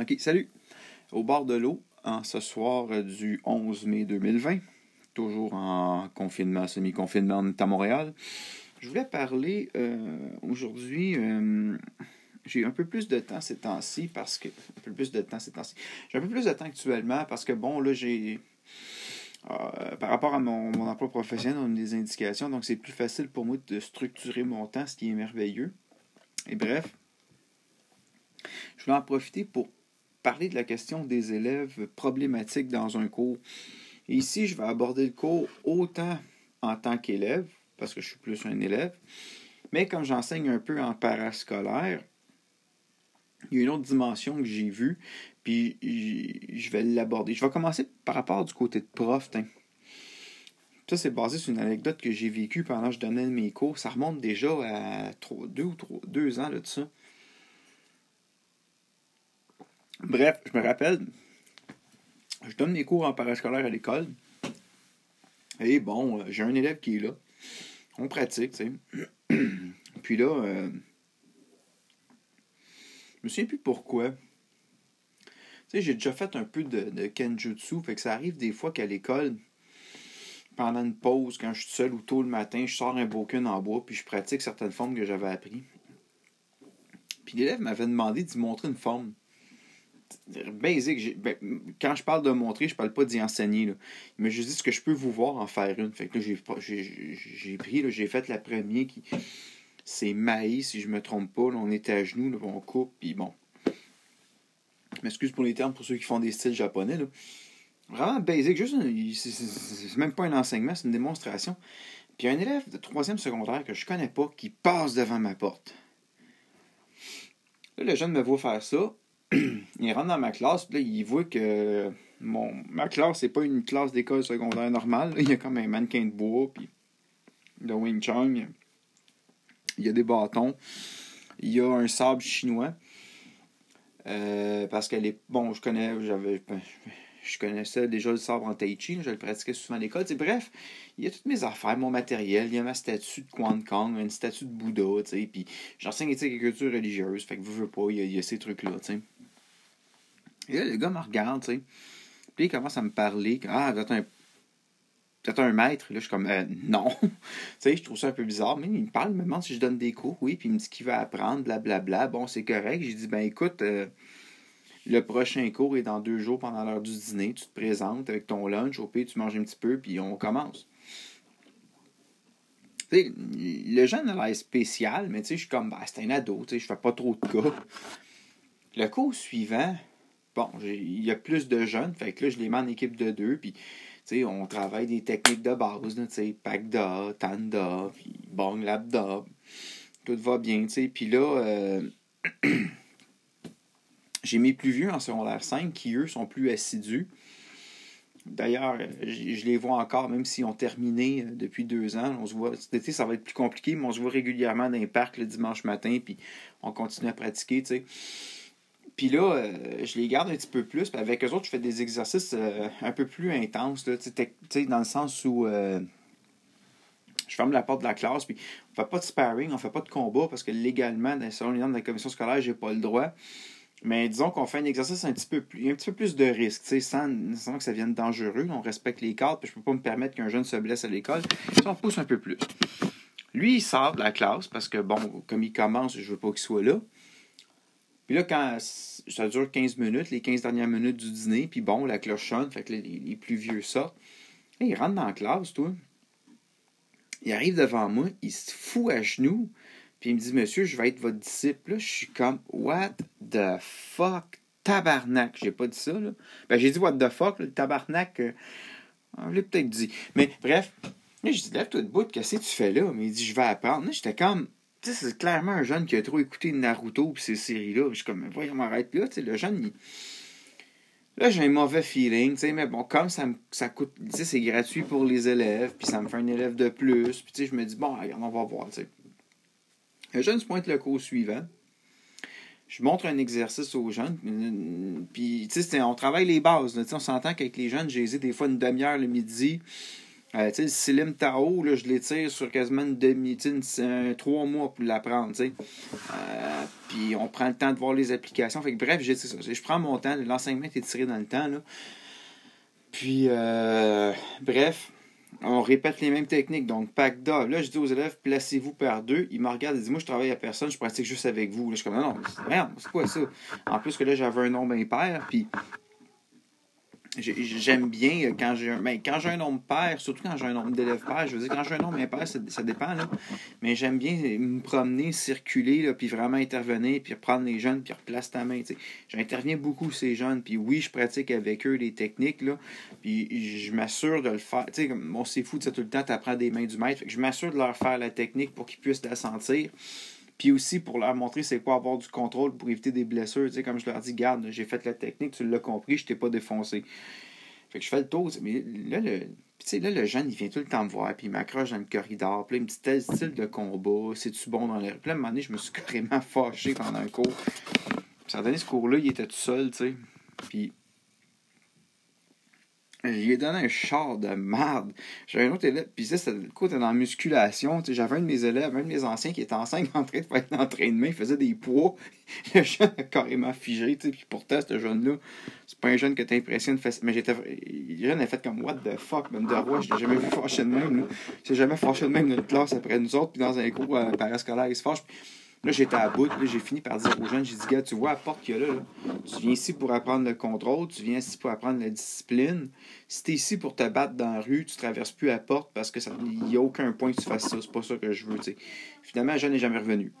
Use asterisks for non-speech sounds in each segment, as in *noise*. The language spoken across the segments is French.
OK, salut. Au bord de l'eau, en ce soir du 11 mai 2020, toujours en confinement, semi-confinement, à Montréal. Je voulais parler euh, aujourd'hui. euh, j'ai un peu plus de temps ces temps-ci parce que. Un peu plus de temps ces temps-ci. J'ai un peu plus de temps actuellement parce que, bon, là, j'ai. euh, par rapport à mon, mon emploi professionnel, on a des indications, donc c'est plus facile pour moi de structurer mon temps, ce qui est merveilleux. Et bref, je voulais en profiter pour parler de la question des élèves problématiques dans un cours. Ici, je vais aborder le cours autant en tant qu'élève, parce que je suis plus un élève, mais comme j'enseigne un peu en parascolaire, il y a une autre dimension que j'ai vue, puis je vais l'aborder. Je vais commencer par rapport du côté de prof. Ça, c'est basé sur une anecdote que j'ai vécue pendant que je donnais mes cours. Ça remonte déjà à deux ou deux ans là, de ça. Bref, je me rappelle, je donne mes cours en parascolaire à l'école. Et bon, euh, j'ai un élève qui est là. On pratique, tu sais. *clears throat* Puis là, euh, je me souviens plus pourquoi. Tu sais, j'ai déjà fait un peu de, kenjutsu, fait que ça arrive des fois qu'à l'école, pendant une pause, quand je suis seul ou tôt le matin, je sors un bokken en bois, puis je pratique certaines formes que j'avais appris. Puis l'élève m'avait demandé d'y montrer une forme basic. ben, quand je parle de montrer, je parle pas d'y enseigner. Là. Il m'a juste dit ce que je peux vous voir en faire une. Fait que j'ai, pris, j'ai fait la première qui. C'est maïs, si je me trompe pas. Là, on était à genoux, on coupe, puis bon. Je m'excuse pour les termes pour ceux qui font des styles japonais. Vraiment basic, c'est même pas un enseignement, c'est une démonstration. Puis un élève de troisième secondaire que je connais pas qui passe devant ma porte. Là, le jeune me voit faire ça il rentre dans ma classe, puis là, il voit que mon, ma classe, c'est pas une classe d'école secondaire normale. Il y a comme un mannequin de bois, puis de Wing Chun. Il y a des bâtons. Il y a un sable chinois. Euh, parce est. Bon, je connais. J'avais. Je connaissais déjà le sabre en tai chi, je le pratiquais souvent à l'école. Bref, il y a toutes mes affaires, mon matériel, il y a ma statue de Quan Kong, une statue de Bouddha, puis j'enseigne éthique et culture religieuse, fait que veux, veux pas, il y a, ces trucs-là. Et là, le gars me regarde, tu sais. Puis il commence à me parler. Ah, t'as un, un maître. Là, je suis comme, euh, non. *laughs* tu sais, je trouve ça un peu bizarre. Mais il me parle, il me demande si je donne des cours. Oui, puis il me dit qu'il va apprendre, blablabla. Bon, c'est correct. J'ai dit, ben écoute, euh, le prochain cours est dans deux jours pendant l'heure du dîner. Tu te présentes avec ton lunch. Au pire, tu manges un petit peu, puis on commence. Tu sais, le jeune a l'air spécial, mais tu sais, je suis comme, ben, c'est un ado, je fais pas trop de cas. Le cours suivant, bon, il y a plus de jeunes, fait que là, je les mets en équipe de deux, puis, tu sais, on travaille des techniques de base, tu sais, Pagda, Tanda, puis Bong Labda, tout va bien, tu sais, puis là, euh, *clears throat* j'ai mes plus vieux en secondaire 5 qui, eux, sont plus assidus. D'ailleurs, je je les vois encore, même s'ils ont terminé euh, depuis deux ans. On se voit, cet été, ça va être plus compliqué, mais on se voit régulièrement dans les parcs le dimanche matin, puis on continue à pratiquer, tu sais. Puis là, euh, je les garde un petit peu plus. Puis avec eux autres, je fais des exercices euh, un peu plus intenses, là, dans le sens où euh, je ferme la porte de la classe, puis on fait pas de sparring, on fait pas de combat, parce que légalement, selon les normes de la commission scolaire, j'ai pas le droit. Mais disons qu'on fait un exercice un petit peu plus, un petit peu plus de risque, sans, sans que ça vienne dangereux. On respecte les cadres, puis je peux pas me permettre qu'un jeune se blesse à l'école. On pousse un peu plus. Lui, il sort de la classe parce que, bon, comme il commence, je veux pas qu'il soit là. Puis là, quand ça dure 15 minutes, les 15 dernières minutes du dîner, puis bon, la cloche sonne, fait que les, les plus vieux sortent. Là, il rentre dans la classe, toi. Il arrive devant moi, il se fout à genoux, puis il me dit, monsieur, je vais être votre disciple. Là, je suis comme, what the fuck, tabarnak. J'ai pas dit ça, là. Ben, j'ai dit what the fuck, le tabarnak. euh, on l'a peut-être dit. Mais bref, là, je dis, lève-toi debout, qu'est-ce que tu fais là? Mais il dit, je vais apprendre. J'étais comme, sais, c'est clairement un jeune qui a trop écouté Naruto et ces séries-là. Je suis comme, voyons, arrête là. Le jeune, il... Là, j'ai un mauvais feeling, tu sais, mais bon, comme ça, ça coûte, tu sais, c'est gratuit pour les élèves, puis ça me fait un élève de plus, puis tu sais, je me dis, bon, regarde, on va voir, tu sais. Le jeune se pointe le cours suivant. Je montre un exercice aux jeunes, puis tu sais, on travaille les bases, on s'entend qu'avec les jeunes, j'ai des fois une demi-heure le midi, Euh, tu sais, le Tao, là, je l'étire sur quasiment une demi, un, trois mois pour l'apprendre, tu sais. Euh, puis on prend le temps de voir les applications. Fait que, bref, j'ai, ça. Je prends mon temps, l'enseignement est tiré dans le temps, là. Puis, euh, bref, on répète les mêmes techniques. Donc, pack. Là, je dis aux élèves, placez-vous par deux. Ils me regardent et disent, moi, je travaille à personne, je pratique juste avec vous. Là, je suis comme, non, non, merde, c'est quoi ça? En plus que là, j'avais un nombre impair, puis J'aime bien quand j'ai un, ben, quand j'ai un nombre pair, surtout quand j'ai un nombre d'élèves pairs. Je veux dire, quand j'ai un nombre impair, ça, ça dépend. Là. Mais j'aime bien me promener, circuler, là, puis vraiment intervenir, puis reprendre les jeunes, puis replace ta main. J'interviens beaucoup ces jeunes, puis oui, je pratique avec eux les techniques, là, puis je m'assure de le faire. Bon, c'est fou, tout le temps, tu apprends des mains du maître. je m'assure de leur faire la technique pour qu'ils puissent la sentir. Puis aussi pour leur montrer c'est quoi avoir du contrôle pour éviter des blessures. Tu sais, comme je leur dis, garde, j'ai fait la technique, tu l'as compris, je t'ai pas défoncé. Fait que je fais le tour. Mais là, le, là, le jeune, il vient tout le temps me voir, puis il m'accroche dans le corridor, puis il me dit tel style de combat, c'est-tu bon dans l'air? Puis là, à un moment donné, je me suis *laughs* carrément fâché pendant un cours. Puis ça a donné ce cours-là, il était tout seul, tu sais. Puis lui ai donné un char de merde. J'avais un autre élève, puis ça, c'était le coup, dans la musculation. J'avais un de mes élèves, un de mes anciens qui était en 5 en train de faire l'entraînement, il faisait des poids. *laughs* Le jeune a carrément figé, tu sais, puis pourtant, ce jeune-là, c'est pas un jeune que t'impressionnes. Mais j'étais. Le jeune a fait comme What the fuck, même de roi, je l'ai jamais vu fâché de même. Là. J'ai jamais fâché de même dans classe après nous autres, puis dans un cours euh, parascolaire, il se fâche. Là, j'étais à bout. Là, j'ai fini par dire aux jeunes, j'ai dit, gars, tu vois la porte qu'il y a là, Tu viens ici pour apprendre le contrôle, tu viens ici pour apprendre la discipline. Si t'es ici pour te battre dans la rue, tu traverses plus la porte parce que il n'y a aucun point que tu fasses ça. C'est pas ça que je veux, tu sais. Finalement, le jeune n'est jamais revenu.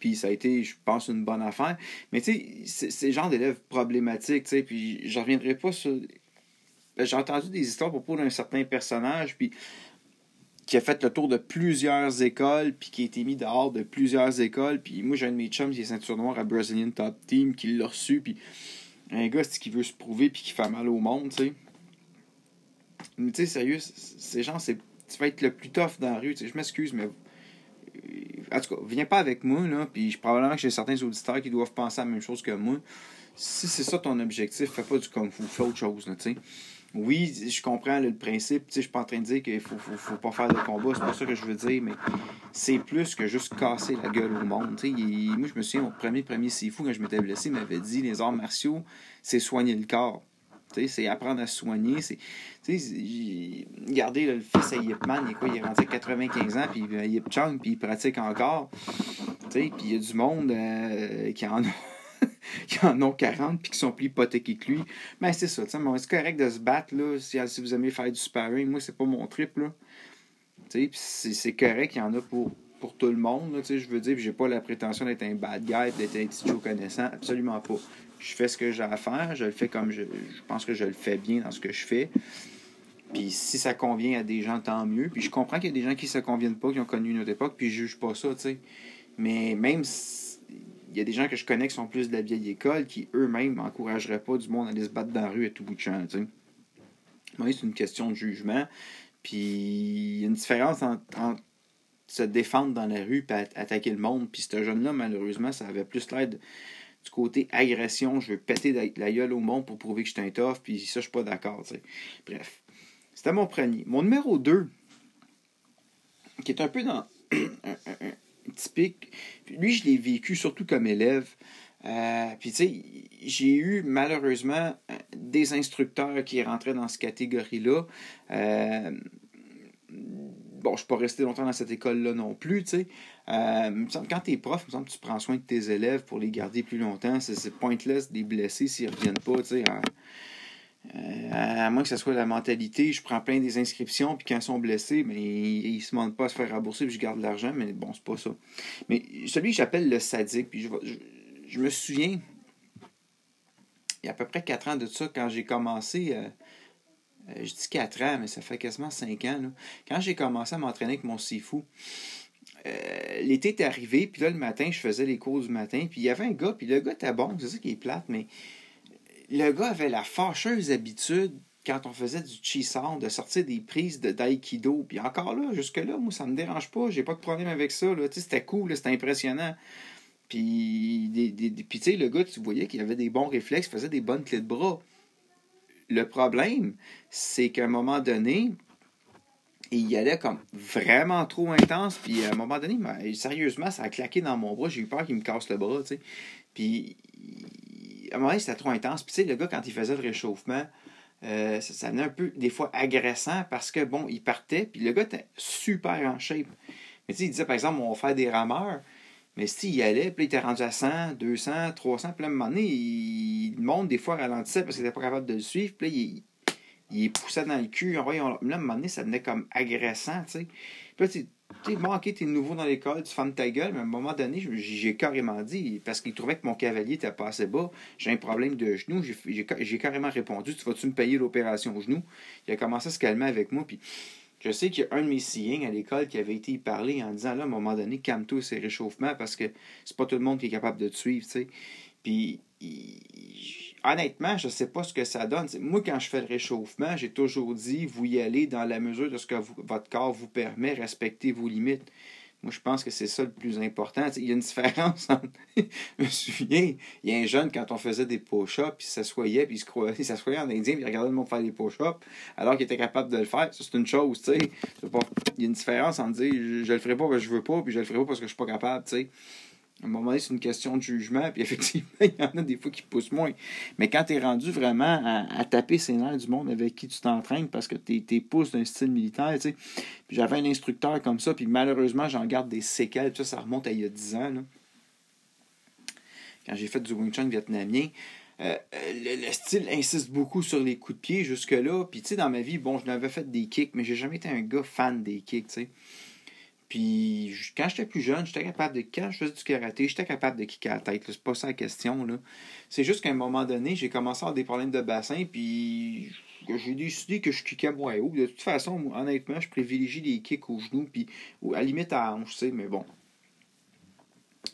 Puis ça a été, je pense, une bonne affaire. Mais tu sais, c'est le genre d'élèves problématiques, tu sais. Puis je reviendrai pas sur. Ben, j'ai entendu des histoires à propos d'un certain personnage, puis qui a fait le tour de plusieurs écoles, puis qui a été mis dehors de plusieurs écoles. Puis moi, j'ai un de mes chums qui est ceinture noire à Brazilian Top Team, qui l'a reçu, puis un gars qui veut se prouver, puis qui fait mal au monde, tu sais. Mais tu sais, sérieux, ces gens, c'est, tu vas être le plus tough dans la rue, tu sais. Je m'excuse, mais. En tout cas, viens pas avec moi, là, puis probablement que j'ai certains auditeurs qui doivent penser à la même chose que moi. Si c'est ça ton objectif, fais pas du kung fu, fais autre chose, tu sais oui, je comprends le principe. Je suis pas en train de dire qu'il faut, pas faire de combat, c'est pas ça que je veux dire, mais c'est plus que juste casser la gueule au monde. moi, je me souviens, mon premier premier fou quand je m'étais blessé, il m'avait dit les arts martiaux, c'est soigner le corps. C'est apprendre à soigner. C'est, regardez le fils à Yip Man, il est, quoi, il est rendu à 95 ans, puis euh, Yip Chang, puis il pratique encore. Puis il y a du monde euh, qui en a *laughs* qui en ont 40 puis qui sont plus hypothéqués que lui. Mais ben, c'est ça, c'est correct de se battre, là, si, vous aimez faire du sparring. Moi, c'est pas mon trip, là. C'est correct, il y en a pour, pour tout le monde, je veux dire, j'ai pas la prétention d'être un bad guy, d'être un petit Joe connaissant, absolument pas. Je fais ce que j'ai à faire, je le fais comme je, je pense que je le fais bien dans ce que je fais. Puis si ça convient à des gens, tant mieux. Puis je comprends qu'il y a des gens qui se conviennent pas, qui ont connu une autre époque, puis je juge pas ça, tu sais. Mais même si y a des gens que je connais qui sont plus de la vieille école qui eux-mêmes n'encourageraient pas du monde à aller se battre dans la rue à tout bout de champ. Moi, c'est une question de jugement. Puis il y a une différence entre, se défendre dans la rue et attaquer le monde. Puis ce jeune-là, malheureusement, ça avait plus l'air du côté agression. Je veux péter la, gueule au monde pour prouver que je suis un tough. Puis ça, je suis pas d'accord. Bref. C'était mon premier. Mon numéro 2, qui est un peu dans *clears throat* typique. Lui, je l'ai vécu surtout comme élève. Euh, puis, tu sais, j'ai eu malheureusement des instructeurs qui rentraient dans cette catégorie-là. Euh, bon, je ne suis pas resté longtemps dans cette école-là non plus, tu sais. Euh, quand tu es prof, me semble que tu prends soin de tes élèves pour les garder plus longtemps. C'est pointless de les blesser s'ils ne reviennent pas, tu sais. Euh, à moins que ce soit la mentalité, je prends plein des inscriptions, puis quand ils sont blessés, mais ils, ne se demandent pas à se faire rembourser, puis je garde l'argent, mais bon, c'est pas ça. Mais celui que j'appelle le sadique, puis je, me souviens, il y a à peu près 4 ans de ça, quand j'ai commencé, euh, euh, je dis 4 ans, mais ça fait quasiment 5 ans, quand j'ai commencé à m'entraîner avec mon Sifu, l'été est arrivé, puis là, le matin, je faisais les cours du matin, puis il y avait un gars, puis le gars était bon, c'est ça qui est plate, mais le gars avait la fâcheuse habitude, quand on faisait du chi-sound, de sortir des prises de d'aïkido. Puis encore là, jusque-là, moi, ça me dérange pas. J'ai pas de problème avec ça. C'était cool, c'était impressionnant. Puis, des, tu sais, le gars, tu voyais qu'il avait des bons réflexes, faisait des bonnes clés de bras. le problème, c'est qu'à un moment donné, il y allait comme vraiment trop intense. Puis à un moment donné, sérieusement, ça a claqué dans mon bras. J'ai eu peur qu'il me casse le bras, tu. Puis à un moment donné, c'était trop intense. Puis tu sais, le gars, quand il faisait le réchauffement, euh, ça, ça venait un peu, des fois, agressant parce que, bon, il partait. Puis le gars était super en shape. Mais tu sais, il disait, par exemple, on va faire des rameurs. Mais s'il y allait, puis il était rendu à 100, 200, 300, puis à un moment donné, il, le monde, des fois, ralentissait parce qu'il n'était pas capable de le suivre. Puis là, il, il poussait dans le cul. là, à un moment donné, ça venait comme agressant, tu sais. Puis là, tu sais, bon, ok, t'es nouveau dans l'école, tu fermes ta gueule, mais à un moment donné, j'ai carrément dit, parce qu'il trouvait que mon cavalier était pas assez bas, j'ai un problème de genou, j'ai carrément répondu, tu vas-tu me payer l'opération au genou? Il a commencé à se calmer avec moi, puis je sais qu'il y a un de mes seeing à l'école qui avait été parlé en disant là, à un moment donné, calme-toi ces réchauffements parce que c'est pas tout le monde qui est capable de te suivre, tu sais. Puis, honnêtement, je sais pas ce que ça donne. moi, quand je fais le réchauffement, j'ai toujours dit vous y allez dans la mesure de ce que votre corps vous permet, respectez vos limites. Moi, je pense que c'est ça le plus important. il y a une *laughs* différence entre. je me souviens, il y a un jeune, quand on faisait des push-ups, il s'assoyait, puis il, se croyait, il s'assoyait en indien, puis il regardait le monde faire des push-ups, alors qu'il était capable de le faire. C'est une chose, tu sais. Il y a une différence entre dire je, je le ferai pas parce que je veux pas, puis je le ferai pas parce que je suis pas capable, tu sais. À un moment donné, c'est une question de jugement, puis *laughs* effectivement, il y en a des fois qui poussent moins. Mais quand tu es rendu vraiment à, taper ses nerfs du monde avec qui tu t'entraînes parce que tu es, pouces d'un style militaire, tu sais. Puis j'avais un instructeur comme ça, puis malheureusement, j'en garde des séquelles, ça, ça remonte à il y a 10 ans. Quand j'ai fait du Wing Chun vietnamien, euh, le, style insiste beaucoup sur les coups de pied jusque-là. Puis, tu sais, dans ma vie, bon, je n'avais fait des kicks, mais j'ai jamais été un gars fan des kicks, tu sais. Puis quand j'étais plus jeune, j'étais capable de. Quand je faisais du karaté, j'étais capable de kicker la tête. C'est pas ça la question. C'est juste qu'à un moment donné, j'ai commencé à avoir des problèmes de bassin. Puis j'ai décidé que je kickais moins haut. De toute façon, honnêtement, je privilégie les kicks aux genoux. Puis à la limite à la hanche, tu sais, mais bon.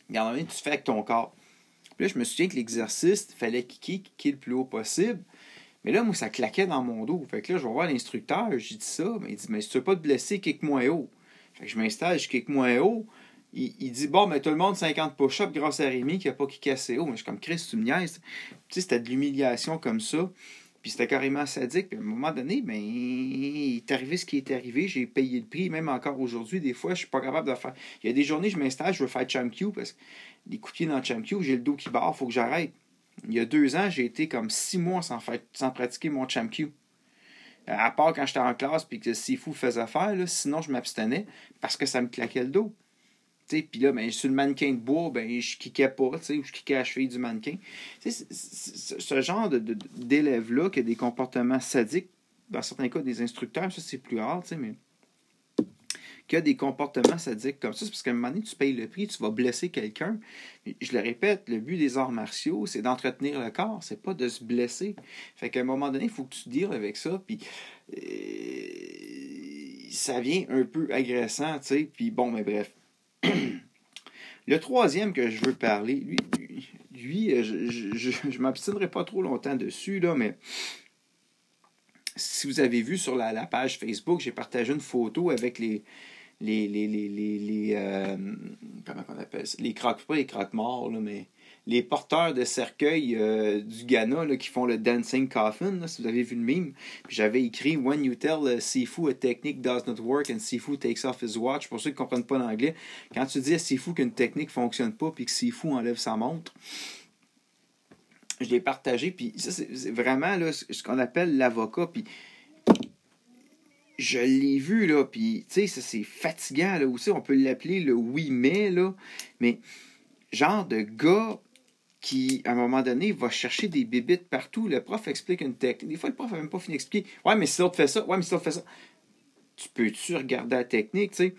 Regarde, tu fais avec ton corps. Puis là, je me souviens que l'exercice, il fallait kicker, kicker le plus haut possible. Mais là, moi, ça claquait dans mon dos. Fait que là, je vais voir l'instructeur, j'ai dit ça. Mais il dit, mais si tu veux pas te blesser, kick moins haut je m'installe, je kick moins haut. Il, dit Bon, mais tout le monde 50 push-ups grâce à Rémi qui n'a pas kické assez haut. Mais je suis comme Chris, tu me niaises. Tu sais, c'était de l'humiliation comme ça. Puis c'était carrément sadique. Puis à un moment donné, ben, il est arrivé ce qui est arrivé. J'ai payé le prix. Même encore aujourd'hui, des fois, je suis pas capable de faire. Il y a des journées, je m'installe, je veux faire Champ Q parce que les coups de pied dans Champ Q, j'ai le dos qui barre, il faut que j'arrête. Il y a deux ans, j'ai été comme six mois sans, faire, sans pratiquer mon Champ. Euh, à part quand j'étais en classe puis que fou faisait faire, là, sinon je m'abstenais parce que ça me claquait le dos. Puis là, ben, sur le mannequin de bois, ben, je kickais pas, ou je kickais à la cheville du mannequin. ce genre d'élèves-là qui a des comportements sadiques, dans certains cas des instructeurs, ça c'est plus rare, mais qui a des comportements sadiques comme ça, c'est parce qu'à un moment donné, tu payes le prix, tu vas blesser quelqu'un. Je le répète, le but des arts martiaux, c'est d'entretenir le corps, c'est pas de se blesser. Fait qu'à un moment donné, il faut que tu deals avec ça, puis euh, ça vient un peu agressant, tu sais, puis bon, mais bref. *clears throat* le troisième que je veux parler, lui, lui euh, je, je, je, m'abstiendrai pas trop longtemps dessus, là, mais si vous avez vu sur la page Facebook, j'ai partagé une photo avec les, les, les, les, les, les euh, comment on appelle ça? Les croque, pas les croque-morts, mais les porteurs de cercueil euh, du Ghana là, qui font le dancing coffin, si vous avez vu le mime. j'avais écrit When you tell Sifu a technique does not work and Sifu takes off his watch, pour ceux qui ne comprennent pas l'anglais, quand tu dis à Sifu qu'une technique ne fonctionne pas puis que Sifu enlève sa montre, je l'ai partagé, puis ça, c'est vraiment là, ce qu'on appelle l'avocat, puis je l'ai vu, là, puis, tu sais, ça, c'est fatigant, là, aussi, on peut l'appeler le oui mais, là, mais genre de gars qui, à un moment donné, va chercher des bébites partout, le prof explique une technique, des fois, le prof n'a même pas fini d'expliquer, ouais, mais si l'autre fait ça, ouais, mais si l'autre fait ça, tu peux-tu regarder la technique, tu sais,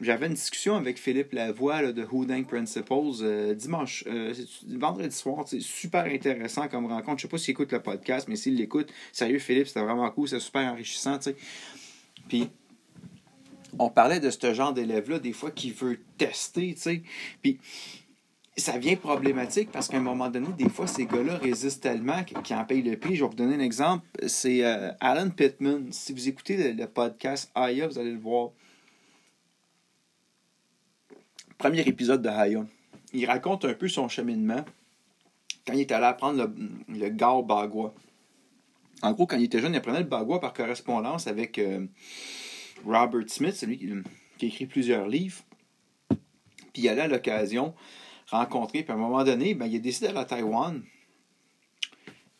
j'avais une discussion avec Philippe Lavoie là, de Houding Principles euh, dimanche, euh, vendredi soir. C'est super intéressant comme rencontre. Je sais pas s'il écoute le podcast, mais s'il l'écoute, sérieux Philippe, c'était vraiment cool, c'est super enrichissant. sais puis, on parlait de ce genre d'élève-là, des fois, qui veut tester, tu sais. Puis, ça vient problématique parce qu'à un moment donné, des fois, ces gars-là résistent tellement qu'ils en payent le prix. Je vais vous donner un exemple. C'est euh, Alan Pittman. Si vous écoutez le, podcast Aya, vous allez le voir. Premier épisode de Aya. Il raconte un peu son cheminement quand il est allé apprendre le, le bagua. En gros, quand il était jeune, il apprenait le bagua par correspondance avec euh, Robert Smith, celui qui, a écrit plusieurs livres. Puis il allait à l'occasion rencontrer, puis à un moment donné, ben, il a décidé d'aller à Taïwan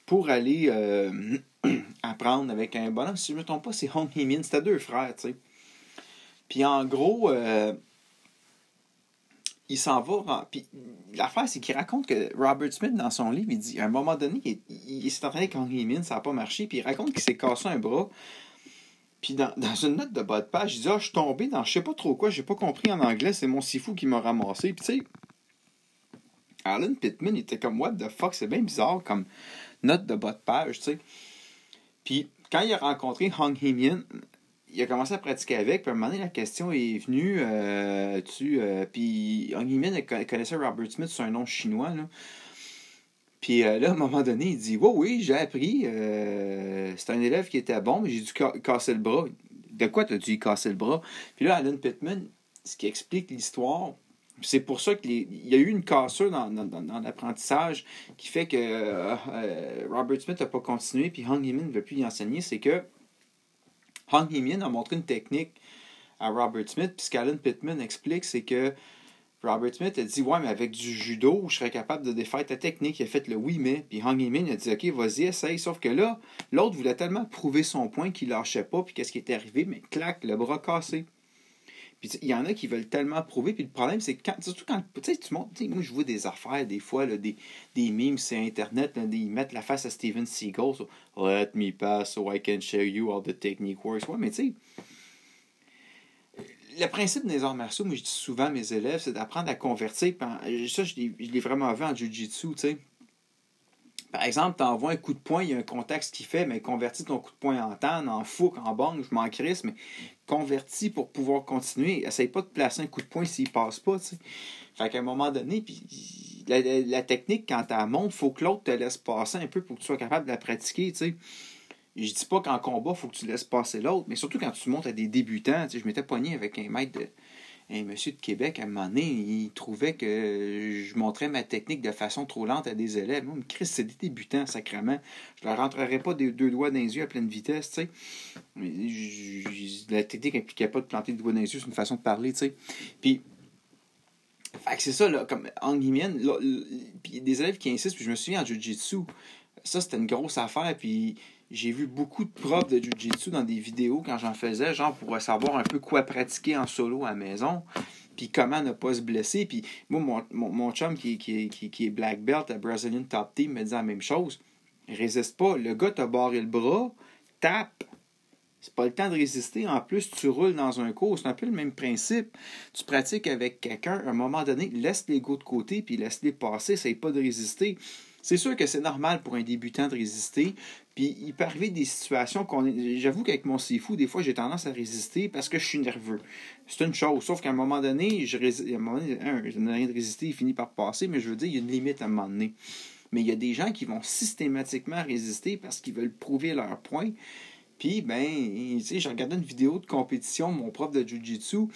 pour aller euh, *clears throat* apprendre avec un bonhomme. Si je ne me trompe pas, c'est Hong Hee Min. C'était deux frères, tu sais. Puis en gros, euh, il s'en va. Puis l'affaire, c'est qu'il raconte que Robert Smith, dans son livre, il dit à un moment donné, il, s'est entraîné avec Hong Hee Min, ça n'a pas marché. Puis il raconte qu'il s'est cassé un bras. Puis dans, une note de bas de page, il dit Ah, je suis tombé dans je sais pas trop quoi, j'ai pas compris en anglais, c'est mon sifu qui m'a ramassé. Puis tu sais, Alan Pittman était comme What the fuck, c'est bien bizarre comme note de bas de page, tu sais. Puis quand il a rencontré Hong Hee Min, il a commencé à pratiquer avec, puis à un moment donné, la question est venue, euh, tu, euh, puis Hee Min connaissait Robert Smith sur un nom chinois, là. Puis euh, là, à un moment donné, il dit Oui, oui, j'ai appris. C'est un élève qui était bon, mais j'ai dû casser le bras. De quoi tu as dû casser le bras? Puis là, Alan Pittman, ce qui explique l'histoire, c'est pour ça qu'il y a eu une cassure dans, dans, l'apprentissage qui fait que Robert Smith n'a pas continué, puis Hong Min ne veut plus y enseigner. C'est que Hong Min a montré une technique à Robert Smith, puis ce qu'Alan Pittman explique, c'est que Robert Smith a dit Ouais, mais avec du judo, je serais capable de défaire ta technique. Il a fait le oui, mais. Puis Hong Min a dit Ok, vas-y, essaye. Sauf que là, l'autre voulait tellement prouver son point qu'il lâchait pas. Puis qu'est-ce qui est arrivé Mais clac, le bras cassé. Il y en a qui veulent tellement prouver. Puis le problème, c'est quand, surtout quand tu sais, tu montes, moi je vois des affaires, des fois, des, des memes sur Internet, ils mettent la face à Steven Seagal. Let me pass so I can show you all the technique works. Ouais, mais tu sais le principe des arts martiaux, moi je dis souvent à mes élèves, c'est d'apprendre à convertir. Ça, je l'ai vraiment vu en Jiu-Jitsu, tu sais. Par exemple, tu envoies un coup de poing, il y a un contexte qui fait, mais convertis ton coup de poing en tan, en fouque, en bang, je m'en crisse, mais convertis pour pouvoir continuer. Essaye pas de placer un coup de poing s'il passe pas. Fait qu'à un moment donné, puis la, technique, quand tu monte, il faut que l'autre te laisse passer un peu pour que tu sois capable de la pratiquer. Je dis pas qu'en combat, faut que tu laisses passer l'autre, mais surtout quand tu montes à des débutants. Je m'étais poigné avec un maître de. Un monsieur de Québec, à un moment donné, il trouvait que je montrais ma technique de façon trop lente à des élèves. Moi, Chris, c'est des débutants, sacrément. Je leur rentrerais pas des deux doigts dans les yeux à pleine vitesse, tu sais. La technique n'impliquait pas de planter des doigts dans les yeux, c'est une façon de parler, tu sais. Puis, c'est ça, là, comme en guillemets, puis des élèves qui insistent, puis je me souviens en Jiu-Jitsu, ça c'était une grosse affaire, puis j'ai vu beaucoup de profs de Jiu-Jitsu dans des vidéos quand j'en faisais, genre pour savoir un peu quoi pratiquer en solo à maison, puis comment ne pas se blesser. Puis moi, mon, mon, chum qui, est black belt à Brazilian Top Team me dit la même chose. Résiste pas. Le gars t'a barré le bras, tape. C'est pas le temps de résister. En plus, tu roules dans un cours. C'est un peu le même principe. Tu pratiques avec quelqu'un, à un moment donné, laisse les gars de côté, puis laisse-les passer. Essaye pas de résister. C'est sûr que c'est normal pour un débutant de résister. Puis il peut arriver des situations qu'on J'avoue qu'avec mon fou, des fois, j'ai tendance à résister parce que je suis nerveux. C'est une chose. Sauf qu'à un moment donné, je rés... à un moment n'ai rien de résister, il finit par passer, mais je veux dire, il y a une limite à un moment donné. Mais il y a des gens qui vont systématiquement résister parce qu'ils veulent prouver leur point. Puis, ben, tu sais, j'ai regardé une vidéo de compétition, mon prof de Jiu-Jitsu,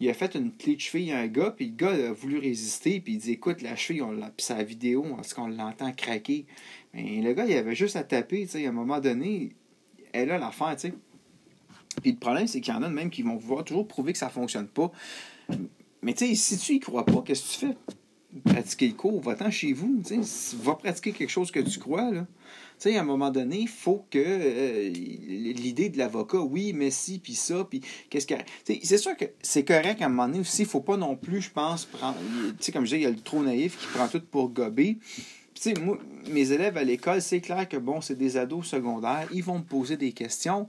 il a fait une clé de cheville à un gars, puis le gars a voulu résister, puis il dit Écoute, la cheville, on l'a, puis sa vidéo, est-ce qu'on l'entend craquer Mais le gars, il avait juste à taper, tu sais, à un moment donné, elle a l'affaire, tu sais. Puis le problème, c'est qu'il y en a même qui vont vouloir toujours prouver que ça fonctionne pas. Mais tu sais, si tu y crois pas, qu'est-ce que tu fais? Pratiquer le cours, va-t'en chez vous, va pratiquer quelque chose que tu crois, là. Tu à un moment donné, il faut que euh, l'idée de l'avocat, oui, mais si, puis ça, puis qu'est-ce que. C'est sûr que c'est correct à un moment donné aussi, il faut pas non plus, je pense, prendre. Tu sais, comme je dis, il y a le trop naïf qui prend tout pour gober. Moi, mes élèves à l'école, c'est clair que, bon, c'est des ados secondaires, ils vont me poser des questions.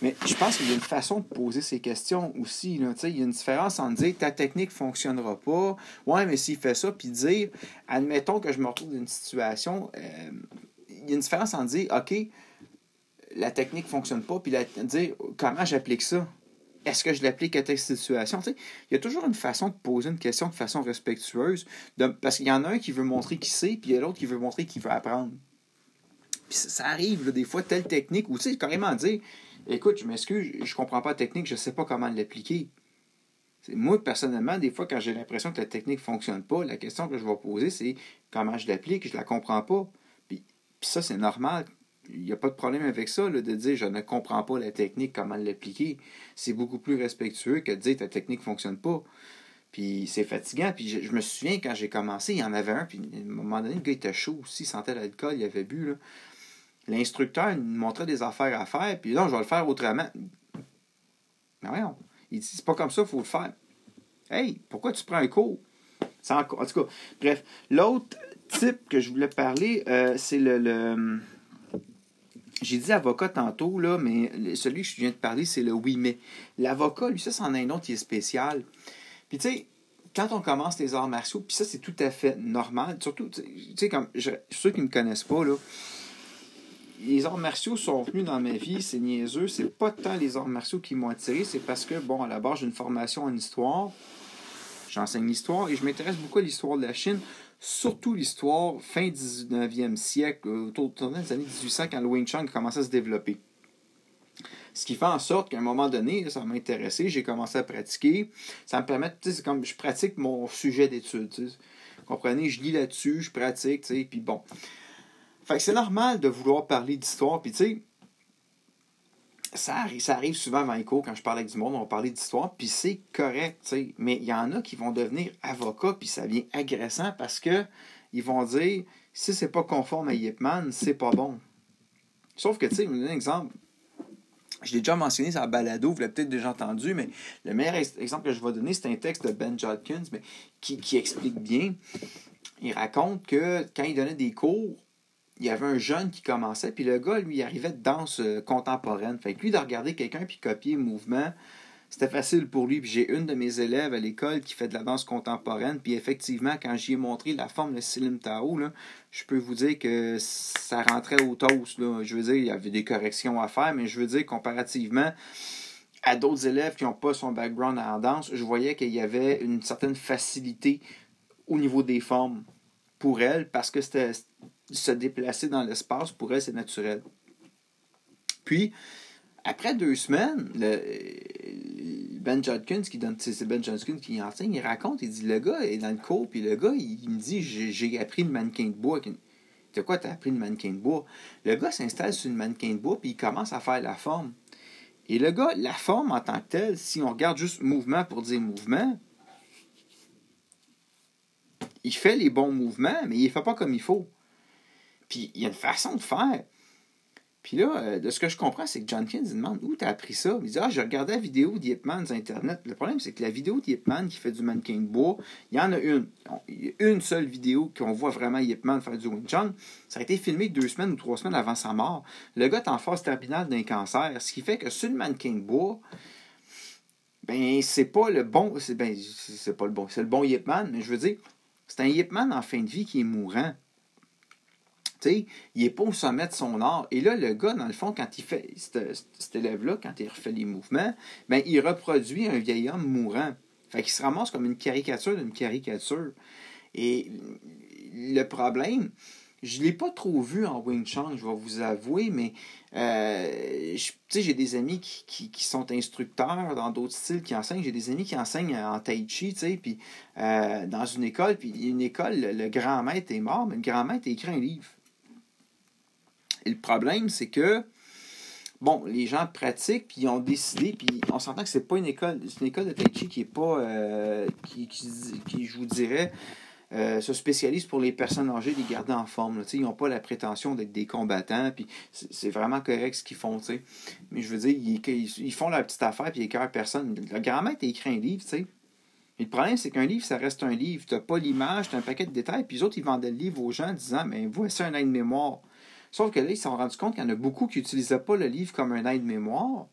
Mais je pense qu'il y a une façon de poser ces questions aussi. Là. Il y a une différence entre dire ta technique ne fonctionnera pas. Ouais, mais s'il fait ça, puis dire, admettons que je me retrouve dans une situation, euh, il y a une différence en dire, OK, la technique ne fonctionne pas, puis dire comment j'applique ça? Est-ce que je l'applique à telle situation? il y a toujours une façon de poser une question de façon respectueuse, parce qu'il y en a un qui veut montrer qu'il sait, puis il y a l'autre qui veut montrer qu'il veut apprendre. Puis ça arrive, des fois, telle technique, ou tu sais, carrément dire Écoute, je m'excuse, je comprends pas la technique, je sais pas comment l'appliquer. Moi, personnellement, des fois, quand j'ai l'impression que la technique ne fonctionne pas, la question que je vais poser, c'est comment je l'applique, je ne la comprends pas. Puis ça, c'est normal. il n'y a pas de problème avec ça, de dire je ne comprends pas la technique, comment l'appliquer. C'est beaucoup plus respectueux que de dire ta technique ne fonctionne pas. Puis c'est fatigant. Puis je, me souviens quand j'ai commencé, il y en avait un, puis à un moment donné, le gars était chaud aussi, il sentait l'alcool, il avait bu. L'instructeur nous montrait des affaires à faire, puis là, je vais le faire autrement. Mais voyons, il dit c'est pas comme ça, il faut le faire. Hey, pourquoi tu prends un cours? En tout cas, bref. L'autre type que je voulais parler, euh, c'est le j'ai dit avocat tantôt, là, mais celui que je viens de parler, c'est le oui, mais. L'avocat, lui, ça, c'en est un autre qui est spécial. Puis, tu sais, quand on commence les arts martiaux, puis ça, c'est tout à fait normal. Surtout, tu sais, comme je, ceux qui ne me connaissent pas, là, les arts martiaux sont venus dans ma vie, c'est niaiseux. C'est pas tant les arts martiaux qui m'ont attiré, c'est parce que, bon, à la base, j'ai une formation en histoire. J'enseigne l'histoire et je m'intéresse beaucoup à l'histoire de la Chine surtout l'histoire fin 19e siècle, autour des années 1800, quand le Wing Chun commençait à se développer. Ce qui fait en sorte qu'à un moment donné, ça m'a intéressé, j'ai commencé à pratiquer. Ça me permet, tu sais, comme je pratique mon sujet d'étude. Comprenez, je lis là-dessus, je pratique, tu sais, puis bon. Fait que c'est normal de vouloir parler d'histoire, puis tu sais, ça arrive, ça arrive souvent avant les cours, quand je parle avec du monde, on va parler d'histoire, puis c'est correct, sais. mais il y en a qui vont devenir avocats, puis ça devient agressant parce que ils vont dire si c'est pas conforme à Yipman, c'est pas bon. Sauf que, tu sais, je vais donner un exemple. Je l'ai déjà mentionné sur la balado, vous l'avez peut-être déjà entendu, mais le meilleur exemple que je vais donner, c'est un texte de Ben Jodkins mais qui, qui explique bien. Il raconte que quand il donnait des cours, il y avait un jeune qui commençait, puis le gars, lui, arrivait de danse euh, contemporaine. Fait que lui, de regarder quelqu'un puis copier le mouvement, c'était facile pour lui. Puis j'ai une de mes élèves à l'école qui fait de la danse contemporaine, puis effectivement, quand j'y ai montré la forme de Silim Tao, je peux vous dire que ça rentrait au toast. Je veux dire, il y avait des corrections à faire, mais je veux dire, comparativement à d'autres élèves qui n'ont pas son background en danse, je voyais qu'il y avait une certaine facilité au niveau des formes pour elle, parce que c'était se déplacer dans l'espace, pour elle, c'est naturel. Puis, après deux semaines, le, Ben Judkins, qui donne, c'est Ben Judkins qui enseigne, il raconte, il dit, le gars est dans le cours, puis le gars, il, me dit, j'ai appris le mannequin de bois. De quoi t'as appris le mannequin de bois? Le gars s'installe sur une mannequin de bois, puis il commence à faire la forme. Et le gars, la forme en tant que telle, si on regarde juste mouvement pour dire mouvement, il fait les bons mouvements, mais il ne fait pas comme il faut. Puis il y a une façon de faire. Puis là, euh, de ce que je comprends, c'est que John Kins demande où tu as appris ça? Il dit Ah, j'ai regardé la vidéo d'Yipman sur Internet. Le problème, c'est que la vidéo d'Yipman qui fait du mannequin de bois, il y en a une. Il y a une seule vidéo qu'on voit vraiment Yipman faire du Wing Chun. Ça a été filmé deux semaines ou trois semaines avant sa mort. Le gars est en phase terminale d'un cancer, ce qui fait que sur le mannequin de bois, ben, c'est pas le bon. C'est ben, pas le bon. C'est le bon mais je veux dire, c'est un Yipman en fin de vie qui est mourant il n'est pas au sommet de son art. Et là, le gars, dans le fond, quand il fait, cet, élève-là, quand il refait les mouvements, ben, il reproduit un vieil homme mourant. Fait qu'il se ramasse comme une caricature d'une caricature. Et le problème, je ne l'ai pas trop vu en Wing Chun, je vais vous avouer, mais euh, j'ai des amis qui, sont instructeurs dans d'autres styles qui enseignent. J'ai des amis qui enseignent en Tai Chi, puis euh, dans une école, puis une école, le, grand maître est mort, mais le grand maître a écrit un livre. Le problème, c'est que, bon, les gens pratiquent, puis ils ont décidé, puis on s'entend que c'est pas une école, c'est une école de Tai Chi qui est pas, euh, qui, qui, je vous dirais, euh, se spécialise pour les personnes âgées, les garder en forme. ils n'ont pas la prétention d'être des combattants, puis c'est vraiment correct ce qu'ils font. Mais je veux dire, ils, font leur petite affaire, puis ils écœurent personne. Le grand-maître a écrit un livre, tu sais. Mais le problème, c'est qu'un livre, ça reste un livre. Tu n'as pas l'image, tu as un paquet de détails, puis les autres, ils vendaient le livre aux gens en disant Mais voici un aide-mémoire. Sauf que là, ils se sont rendus compte qu'il y en a beaucoup qui n'utilisaient pas le livre comme un aide-mémoire,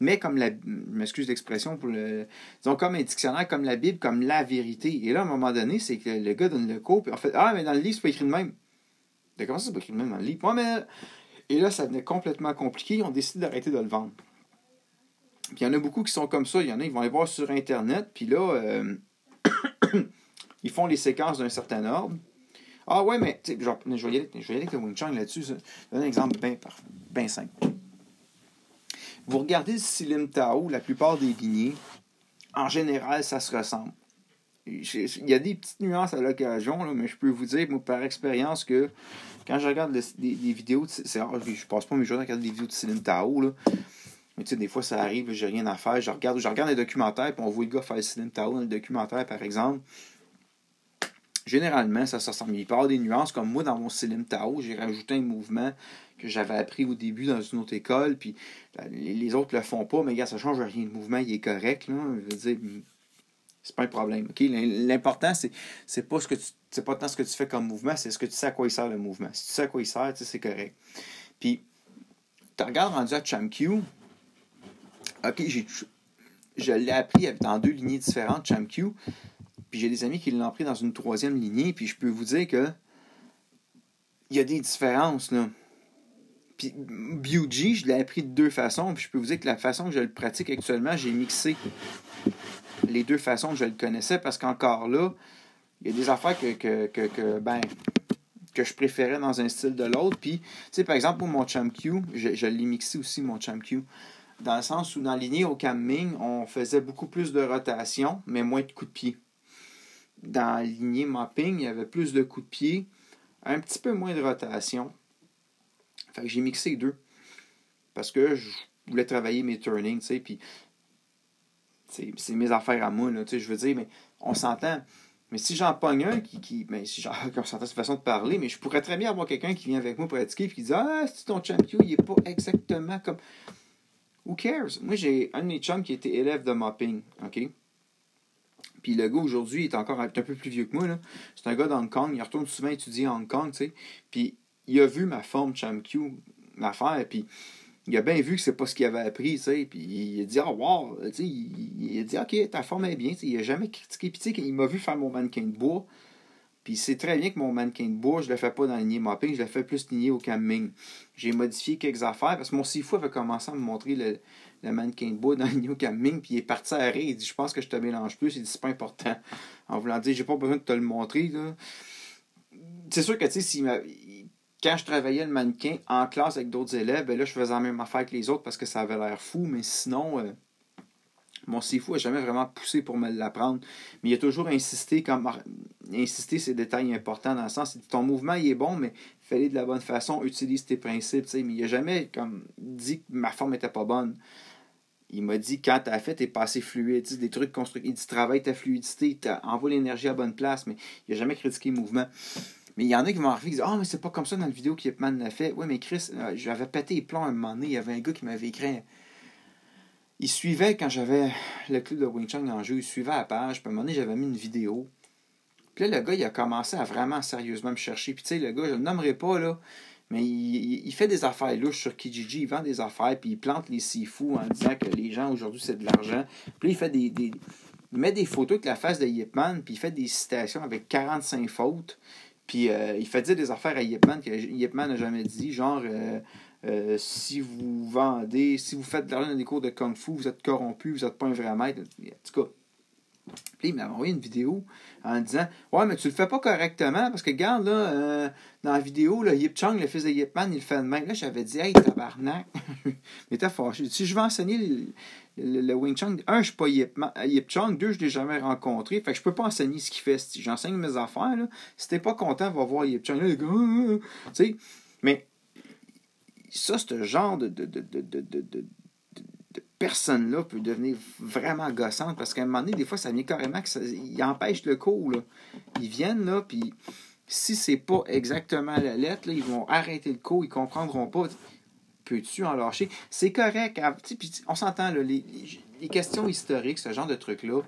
mais comme la. Pour le. Disons, comme un dictionnaire, comme la Bible, comme la vérité. Et là, à un moment donné, c'est que le gars donne le cours, puis en fait, ah, mais dans le livre, c'est pas écrit de même. De comment ça, c'est pas écrit de même dans le livre? mais. Et là, ça devenait complètement compliqué. Ils ont décidé d'arrêter de le vendre. Puis il y en a beaucoup qui sont comme ça. Il y en a, ils vont aller voir sur Internet, puis là, euh, *coughs* ils font les séquences d'un certain ordre. Ah ouais, mais je, vais je aller avec le Wing Chun là-dessus. Je vais donner un exemple bien simple. Vous regardez le Silim Tao, la plupart des lignées, en général, ça se ressemble. Il y a des petites nuances à l'occasion, mais je peux vous dire, moi, par expérience, que quand je regarde des, vidéos, c'est rare, je passe pas mes journées à regarder des vidéos de Céline Tao, là. Mais tu sais, des fois, ça arrive, j'ai rien à faire. Je regarde, je regarde les documentaires, puis on voit le gars faire Céline Tao dans le documentaire, par exemple. Généralement, ça, ça ressemble. Il peut y avoir des nuances, comme moi, dans mon Céline Tao, j'ai rajouté un mouvement que j'avais appris au début dans une autre école, puis les autres le font pas, mais gars, ça change rien. Le mouvement, il est correct, là. Je veux dire, c'est pas un problème. L'important, c'est, pas ce que tu pas tant ce que tu fais comme mouvement, c'est ce que tu sais à quoi il sert le mouvement. Si tu sais à quoi il sert, c'est correct. Puis, tu regardes rendu à ChamQ, OK, j'ai, je l'ai appris dans deux lignées différentes, ChamQ, puis j'ai des amis qui l'ont pris dans une troisième lignée, puis je peux vous dire que il y a des différences, là. Puis BUG, je l'ai appris de deux façons, puis je peux vous dire que la façon que je le pratique actuellement, j'ai mixé les deux façons que je le connaissais parce qu'encore là, il y a des affaires que, que, que, ben, que je préférais dans un style de l'autre. Puis, tu sais, par exemple, pour mon Q, je, l'ai mixé aussi, mon Q, dans le sens où dans lignée au Camming, on faisait beaucoup plus de rotation, mais moins de coups de pied. Dans la lignée Mopping, il y avait plus de coups de pied, un petit peu moins de rotation. Fait que j'ai mixé les deux. Parce que je voulais travailler mes turnings, tu sais, puis c'est mes affaires à moi, là, je veux dire, mais on s'entend. Mais si j'en pogne un qui. qui ben, si j'en *laughs* on s'entend cette façon de parler, mais je pourrais très bien avoir quelqu'un qui vient avec moi pratiquer et qui dit Ah, c'est ton champion, il n'est pas exactement comme. Who cares? Moi, j'ai un de mes qui était élève de mopping, OK? Puis le gars aujourd'hui est encore un peu plus vieux que moi. C'est un gars d'Hong Kong. Il retourne souvent étudier à Hong Kong, tu sais. Puis il a vu ma forme Champion, ma faire, puis il a bien vu que c'est pas ce qu'il avait appris, tu sais, puis il a dit, oh wow, tu sais, il, a dit, ok, ta forme est bien, il a jamais critiqué, puis tu sais, il m'a vu faire mon mannequin de bois, puis c'est très bien que mon mannequin de bois, je le fais pas dans le lignée mopping, je le fais plus ligné au camming. J'ai modifié quelques affaires, parce que mon sifu avait commencé à me montrer le, le mannequin de bois dans le *laughs* lignée au camming, puis il est parti à rire, il dit, je pense que je te mélange plus, il dit, c'est pas important, en voulant dire, j'ai pas besoin de te le montrer. C'est sûr que, tu sais, quand je travaillais le mannequin en classe avec d'autres élèves, ben là, je faisais la même affaire que les autres parce que ça avait l'air fou, mais sinon, euh, mon sifu n'a jamais vraiment poussé pour me l'apprendre. Mais il a toujours insisté, comme insister ces détails importants dans le sens, ton mouvement il est bon, mais fallait de la bonne façon, utilise tes principes, mais il n'a jamais comme dit que ma forme était pas bonne. Il m'a dit quand tu as fait, t'es passé fluide, des trucs construits. Il dit travaille ta fluidité, envoie l'énergie à bonne place, mais il n'a jamais critiqué le mouvement. Mais il y en a qui vont arriver et disent Ah, oh, mais c'est pas comme ça dans la vidéo qu'Yepman l'a fait. Oui, mais Chris, euh, j'avais pété les plombs à un moment donné. Il y avait un gars qui m'avait écrit. Il suivait quand j'avais le club de Wing Chun en jeu, il suivait la page. Puis à un moment donné, j'avais mis une vidéo. Puis là, le gars, il a commencé à vraiment sérieusement me chercher. Puis tu sais, le gars, je le nommerai pas, là. Mais il, fait des affaires louches sur Kijiji, il vend des affaires, puis il plante les sifu en disant que les gens aujourd'hui c'est de l'argent. Puis là, il fait des, des, Il met des photos avec la face de Yipman, puis il fait des citations avec 45 fautes. Puis euh, il fait dire des affaires à Yipman que Yipman n'a jamais dit, genre euh, euh, si vous vendez, si vous faites de l'argent dans des cours de Kung Fu, vous êtes corrompu, vous n'êtes pas un vrai maître. En tout cas. Il m'a envoyé une vidéo en disant Ouais, mais tu le fais pas correctement parce que regarde là, dans la vidéo, là, Yip Chung, le fils de Yipman, il le fait de même. Là, j'avais dit Hey, tabarnak, *laughs* t'es fâché. Si je vais enseigner le, Wing Chun, un, je suis pas Yip, Yip Chung, deux, je l'ai jamais rencontré. Fait que je peux pas enseigner ce qu'il fait. Si j'enseigne mes affaires, là, si t'es pas content, va voir Yip Chung. Là, tu sais, mais ça, ce genre de, de, de, de, personne-là peut devenir vraiment gossante parce qu'à un moment donné, des fois, ça vient carrément que ça il empêche le cours. Là. Ils viennent là, puis si c'est pas exactement la lettre, là, ils vont arrêter le cours, ils comprendront pas peux-tu en lâcher? C'est correct. on s'entend, les, les, questions historiques, ce genre de trucs-là,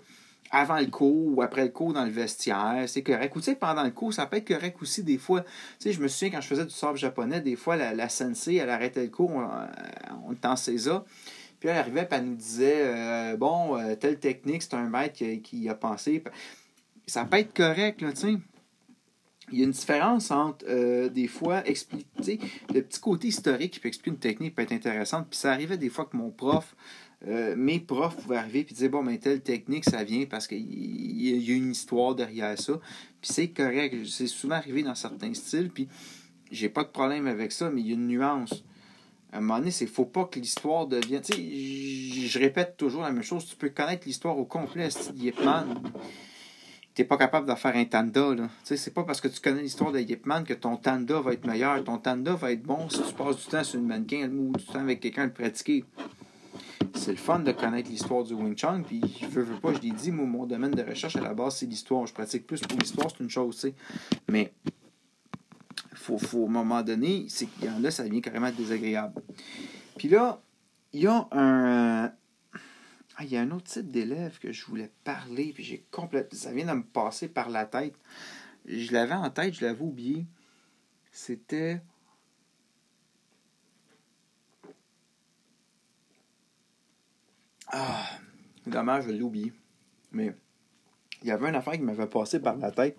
avant le cours ou après le cours dans le vestiaire, c'est correct. Ou tu sais, pendant le cours, ça peut être correct aussi des fois. Tu sais, je me souviens quand je faisais du sable japonais, des fois, la, la sensei, elle arrêtait le cours, on, on était en. Puis elle arrivait, et elle nous disait euh, Bon, euh, telle technique, c'est un maître qui, qui, a pensé. Ça peut être correct, là, tu sais il y a une différence entre euh, des fois expliquer le petit côté historique qui peut expliquer une technique peut être intéressante. Puis ça arrivait des fois que mon prof, euh, mes profs pouvaient arriver et dire bon mais telle technique ça vient parce qu'il y a une histoire derrière ça. Puis c'est correct. C'est souvent arrivé dans certains styles. Puis j'ai pas de problème avec ça, mais il y a une nuance. À un moment donné, il faut pas que l'histoire devienne. Tu sais, je répète toujours la même chose. Tu peux connaître l'histoire au complet, Yepman tu n'es pas capable de faire un tanda. Là. C'est pas parce que tu connais l'histoire de Yipman que ton tanda va être meilleur. Ton tanda va être bon si tu passes du temps sur une mannequin ou du temps avec quelqu'un de pratiquer. C'est le fun de connaître l'histoire du Wing Chun. Puis je veux, veux pas, je l'ai dit, moi, mon domaine de recherche à la base, c'est l'histoire. Je pratique plus pour l'histoire, c'est une chose, tu sais. Mais faut, faut, à un moment donné, c'est qu'il y en a, ça devient carrément désagréable. Puis là, il y a un. Ah, il y a un autre type d'élève que je voulais parler, puis j'ai complètement. Ça vient de me passer par la tête. Je l'avais en tête, je l'avais oublié. C'était. Ah, dommage, je l'ai oublié. Mais il y avait une affaire qui m'avait passé par la tête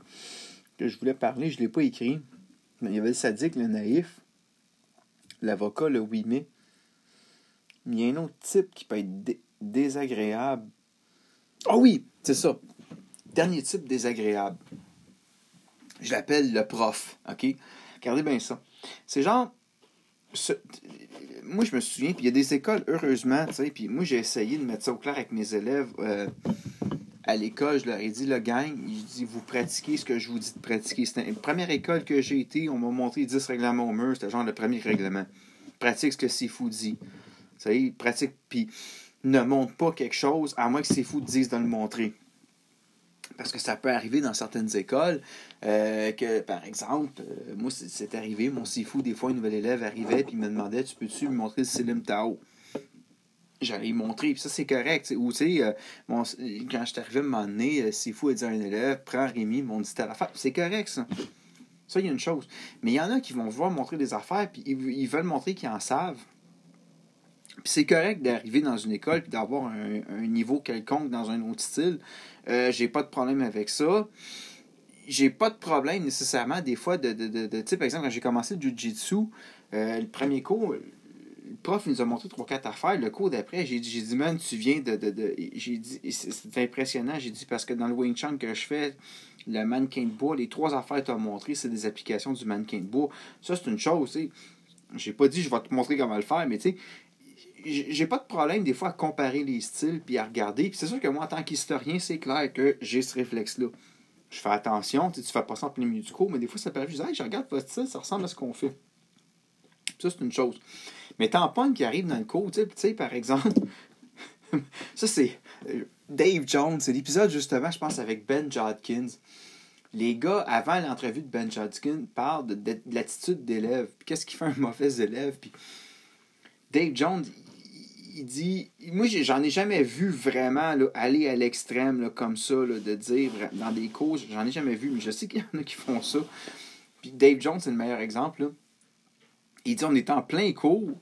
que je voulais parler, je ne l'ai pas écrit. Mais il y avait le sadique, le naïf, l'avocat, le oui mais. Il y a un autre type qui peut être désagréable. Ah oui, c'est ça. Dernier type désagréable. Je l'appelle le prof. OK? Regardez bien ça. C'est genre. Moi, je me souviens, puis il y a des écoles, heureusement, tu sais, puis moi, j'ai essayé de mettre ça au clair avec mes élèves. Euh, à l'école, je leur ai dit, le gang, je dis, vous pratiquez ce que je vous dis de pratiquer. C'était la première école que j'ai été, on m'a montré 10 règlements au mur, c'était genre le premier règlement. Pratique ce que Sifu dit. Vous savez, pratique, puis ne montre pas quelque chose à moins que Sifu te dise de le montrer. Parce que ça peut arriver dans certaines écoles euh, que, par exemple, euh, moi, c'est arrivé, mon Sifu, des fois, un nouvel élève arrivait puis me demandait Tu peux-tu me montrer le Silim Tao? J'allais y montrer, puis ça c'est correct. Ou tu sais, euh, quand je suis arrivé à un moment donné, c'est fou à à un élève, prends Rémi, m'ont dit telle affaire. C'est correct ça. Ça, il y a une chose. Mais il y en a qui vont vouloir montrer des affaires, puis ils, veulent montrer qu'ils en savent. C'est correct d'arriver dans une école puis d'avoir un, niveau quelconque dans un autre style. Euh, j'ai pas de problème avec ça. J'ai pas de problème nécessairement des fois de, de, de, par exemple, quand j'ai commencé le Jiu-Jitsu, le premier cours, le prof nous a montré trois, quatre affaires. Le cours d'après, j'ai dit, j'ai dit, man, tu viens de. de, j'ai dit, c'est impressionnant. J'ai dit, parce que dans le Wing Chun que je fais, le mannequin de bois, les trois affaires que tu as montrées, c'est des applications du mannequin de bois. Ça, c'est une chose, tu sais. J'ai pas dit, je vais te montrer comment le faire, mais tu sais, j'ai pas de problème des fois à comparer les styles puis à regarder. Puis c'est sûr que moi, en tant qu'historien, c'est clair que j'ai ce réflexe-là. Je fais attention, tu fais pas ça en plein milieu du cours, mais des fois, ça peut arriver, je regarde votre style, ça ressemble à ce qu'on fait. Ça, c'est une chose. Mais tampon qui arrive dans le cours, tu sais, par exemple, *laughs* ça c'est euh, Dave Jones, c'est l'épisode justement, je pense, avec Ben Jodkins. Les gars, avant l'entrevue de Ben Jodkins, parlent de, l'attitude d'élève. Qu'est-ce qui fait un mauvais élève? Puis Dave Jones, il, dit Moi, j'en ai jamais vu vraiment aller à l'extrême comme ça, de dire dans des cours, j'en ai jamais vu, mais je sais qu'il y en a qui font ça. Puis Dave Jones, c'est le meilleur exemple. Il dit On est en plein cours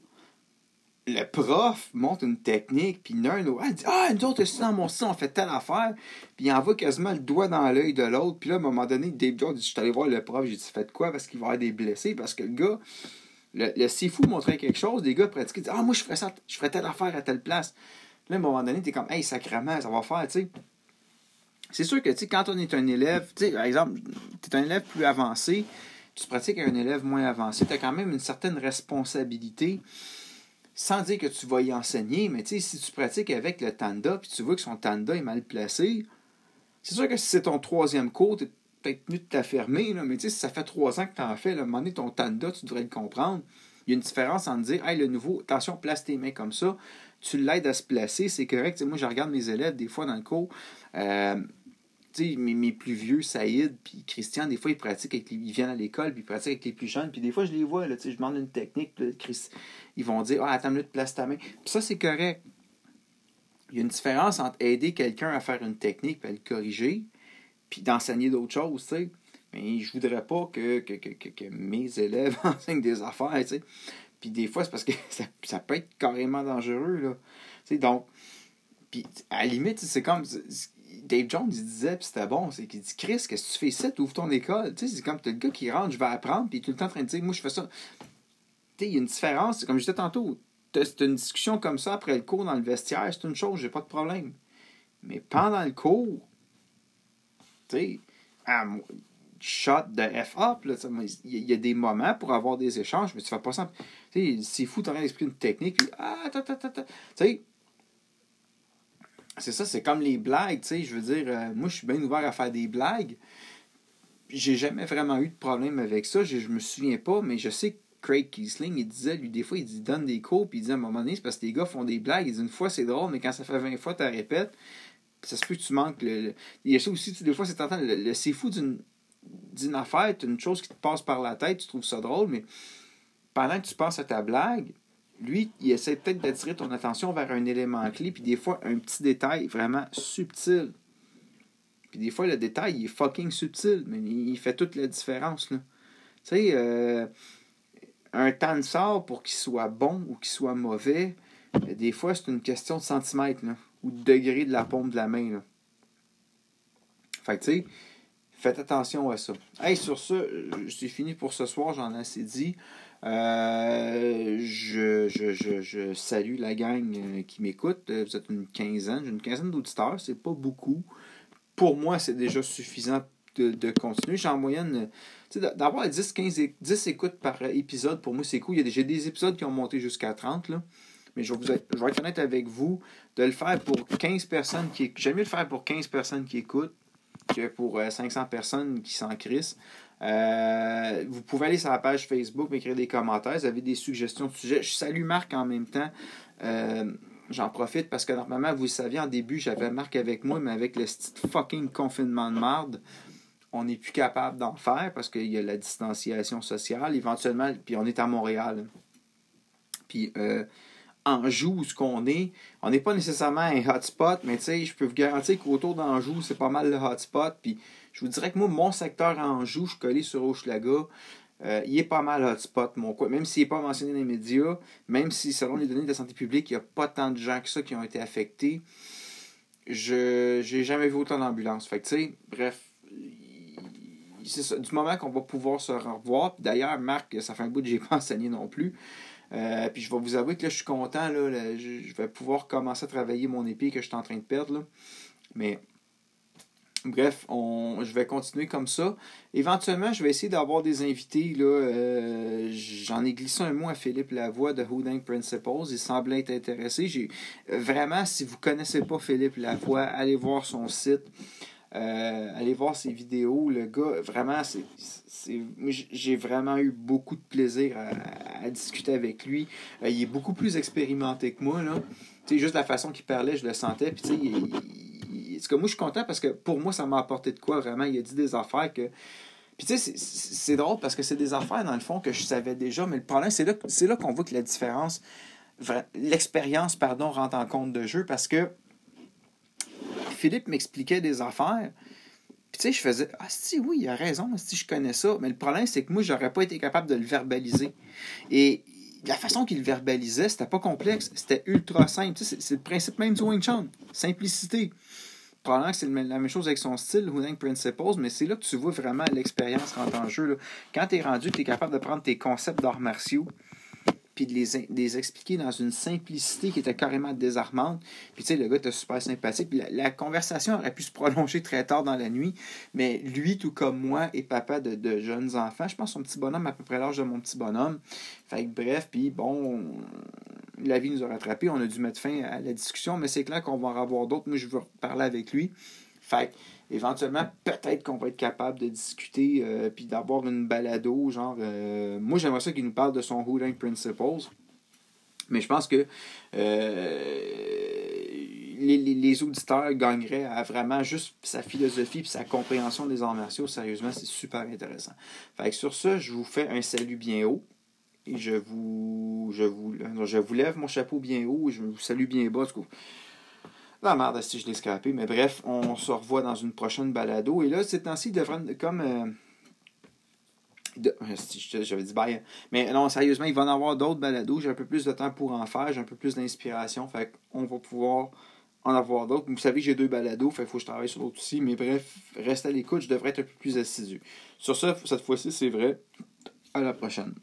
le prof montre une technique, puis l'un il dit Ah, nous autres, dans mon style, on fait telle affaire, puis il envoie quasiment le doigt dans l'œil de l'autre, puis là, à un moment donné, Dave Jones dit Je suis allé voir le prof, j'ai dit Faites quoi Parce qu'il va y avoir des blessés, parce que le gars, le, Sifu montrait quelque chose, des gars pratiquaient, disent Ah, moi, je ferais ça, je ferais telle affaire à telle place. Là, à un moment donné, t'es comme Hey, sacrément, ça va faire, tu sais. C'est sûr que, tu sais, quand on est un élève, tu sais, par exemple, tu es un élève plus avancé, tu pratiques avec un élève moins avancé, tu as quand même une certaine responsabilité sans dire que tu vas y enseigner, mais si tu pratiques avec le tanda, puis tu vois que son tanda est mal placé, c'est sûr que si c'est ton troisième cours, tu peut-être tenu de t'affirmer, mais si ça fait trois ans que tu en fais, à un moment donné, ton tanda, tu devrais le comprendre. Il y a une différence entre dire, hey, le nouveau, attention, place tes mains comme ça, tu l'aides à se placer, c'est correct. moi, je regarde mes élèves des fois dans le cours. Euh, mes, mes, plus vieux, Saïd, puis Christian, des fois, ils pratiquent avec ils viennent à l'école, puis ils pratiquent avec les plus jeunes, puis des fois, je les vois, là, je demande une technique, ils vont dire, ah, attends une minute, place ta main. Puis ça, c'est correct. Il y a une différence entre aider quelqu'un à faire une technique, à le corriger, puis d'enseigner d'autres choses, tu sais. Mais je voudrais pas que, que, que, que, mes élèves *laughs* enseignent des affaires, tu sais. Puis des fois, c'est parce que *laughs* ça, ça, peut être carrément dangereux, là. Tu sais, donc, puis à la limite, c'est comme Dave Jones, il disait, puis c'était bon, c'est qu'il dit Chris, qu'est-ce que tu fais ici, ouvres ton école. Tu sais, c'est comme le gars qui rentre, je vais apprendre, puis tout le temps en train de dire, moi, je fais ça. Tu sais, il y a une différence, comme je disais tantôt, c'est une discussion comme ça après le cours dans le vestiaire, c'est une chose, j'ai pas de problème. Mais pendant le cours, tu shot de F-up, il y a des moments pour avoir des échanges, mais tu fais pas ça. C'est fou, tu as d'expliquer une technique, puis ah, ta, ta, ta, Tu sais, c'est ça, c'est comme les blagues, tu sais. Je veux dire, euh, moi, je suis bien ouvert à faire des blagues. J'ai jamais vraiment eu de problème avec ça. Je, je me souviens pas, mais je sais que Craig Kiesling, il disait, lui, des fois, il, dit, donne des cours, puis il dit à un moment donné, c'est parce que les gars font des blagues. Il dit, une fois, c'est drôle, mais quand ça fait 20 fois, tu répètes, ça se peut que tu manques le. Il y a ça aussi, des fois, c'est tentant, le, c'est fou d'une, d'une affaire, une chose qui te passe par la tête, tu trouves ça drôle, mais pendant que tu penses à ta blague, lui, il essaie peut-être d'attirer ton attention vers un élément clé, puis des fois, un petit détail vraiment subtil. Puis des fois, le détail, il est fucking subtil, mais il fait toute la différence. Tu sais, euh, un temps de sort pour qu'il soit bon ou qu'il soit mauvais, des fois, c'est une question de centimètres ou de degré de la paume de la main. Là. Fait tu sais, faites attention à ça. Hey, sur ce, c'est fini pour ce soir, j'en ai assez dit. Euh, je, je, je, salue la gang euh, qui m'écoute. Vous êtes une quinzaine. J'ai une quinzaine d'auditeurs. C'est pas beaucoup. Pour moi, c'est déjà suffisant de, continuer. J'ai en moyenne. D'avoir 10, 15, 10 écoutes par épisode, pour moi, c'est cool. A des épisodes qui ont monté jusqu'à 30. Là. Mais je vais, être, je honnête avec vous. De le faire pour 15 personnes qui J'aime mieux le faire pour 15 personnes qui écoutent que pour 500 euh, personnes qui s'en crissent. Euh, vous pouvez aller sur la page Facebook, m'écrire des commentaires. Vous avez des suggestions de sujets. Je salue Marc en même temps. Euh, j'en profite parce que normalement, vous le saviez, en début, j'avais Marc avec moi, mais avec le fucking confinement de marde, on n'est plus capable d'en faire parce qu'il y a la distanciation sociale. Éventuellement, puis on est à Montréal. Puis Anjou, ce qu'on est, on n'est pas nécessairement un hotspot, mais tu je peux vous garantir qu'autour d'Anjou, c'est pas mal le hotspot. Puis je vous dirais que moi, mon secteur Anjou, je suis collé sur Hochelaga, euh, il est pas mal hotspot, mon coin. Même s'il n'est pas mentionné dans les médias, même si, selon les données de la santé publique, il n'y a pas tant de gens que ça qui ont été affectés, je n'ai jamais vu autant d'ambulances. Fait bref, c'est. Du moment qu'on va pouvoir se revoir, d'ailleurs, Marc, ça fait un bout que j'ai pas *laughs* enseigné non plus. Euh, puis je vais vous avouer que là, je suis content. Là, je, vais pouvoir commencer à travailler mon épée que je suis en train de perdre. Là. Mais bref, on, je vais continuer comme ça. Éventuellement, je vais essayer d'avoir des invités. Euh, j'en ai glissé un mot à Philippe Lavoie de Houdin Principles. Il semblait être intéressé. Vraiment, si vous ne connaissez pas Philippe Lavoie, allez voir son site. Euh, allez voir ses vidéos. Le gars, vraiment, c'est, j'ai vraiment eu beaucoup de plaisir à, discuter avec lui. Euh, il est beaucoup plus expérimenté que moi. Là. juste la façon qu'il parlait, je le sentais. Puis, il, moi, je suis content parce que pour moi, ça m'a apporté de quoi vraiment. Il a dit des affaires que. Puis tu sais, c'est drôle parce que c'est des affaires, dans le fond, que je savais déjà, mais le problème, c'est là, là qu'on voit que la différence, l'expérience, pardon, rentre en compte de jeu parce que Philippe m'expliquait des affaires. Puis, tu sais, je faisais Ah, si, oui, il a raison, si je connais ça. Mais le problème, c'est que moi, j'aurais pas été capable de le verbaliser. Et la façon qu'il verbalisait, c'était pas complexe, c'était ultra simple. C'est le principe même du Wing Chun simplicité. Probablement que c'est la même chose avec son style, Huang Principles, mais c'est là que tu vois vraiment l'expérience rentrer en jeu. Là. Quand tu es rendu, tu es capable de prendre tes concepts d'arts martiaux, puis de les, expliquer dans une simplicité qui était carrément désarmante. Puis tu sais, le gars était super sympathique. Puis la, conversation aurait pu se prolonger très tard dans la nuit, mais lui, tout comme moi, est papa de, jeunes enfants. Je pense son petit bonhomme à peu près l'âge de mon petit bonhomme. Fait que bref, puis bon, la vie nous a rattrapés. On a dû mettre fin à la discussion, mais c'est clair qu'on va en avoir d'autres. Moi, je veux parler avec lui. Fait éventuellement, peut-être qu'on va être capable de discuter euh, puis d'avoir une balado. Genre, euh, moi, j'aimerais ça qu'il nous parle de son Houdin Principles. Mais je pense que euh, les, les, auditeurs gagneraient à vraiment juste sa philosophie et sa compréhension des arts martiaux. Sérieusement, c'est super intéressant. Fait que sur ça, je vous fais un salut bien haut. Et je vous, je vous, je vous lève mon chapeau bien haut et je vous salue bien bas. La merde, si je l'ai scrapé. Mais bref, on se revoit dans une prochaine balado. Et là, ces temps-ci, devrait comme. Euh, j'avais dit bye. Mais non, sérieusement, il va en avoir d'autres balados. J'ai un peu plus de temps pour en faire. J'ai un peu plus d'inspiration. Fait qu'on va pouvoir en avoir d'autres. Vous savez j'ai deux balados. Fait qu'il faut que je travaille sur d'autres aussi. Mais bref, reste à l'écoute. Je devrais être un peu plus assidu. Sur ça, cette fois-ci, c'est vrai. À la prochaine.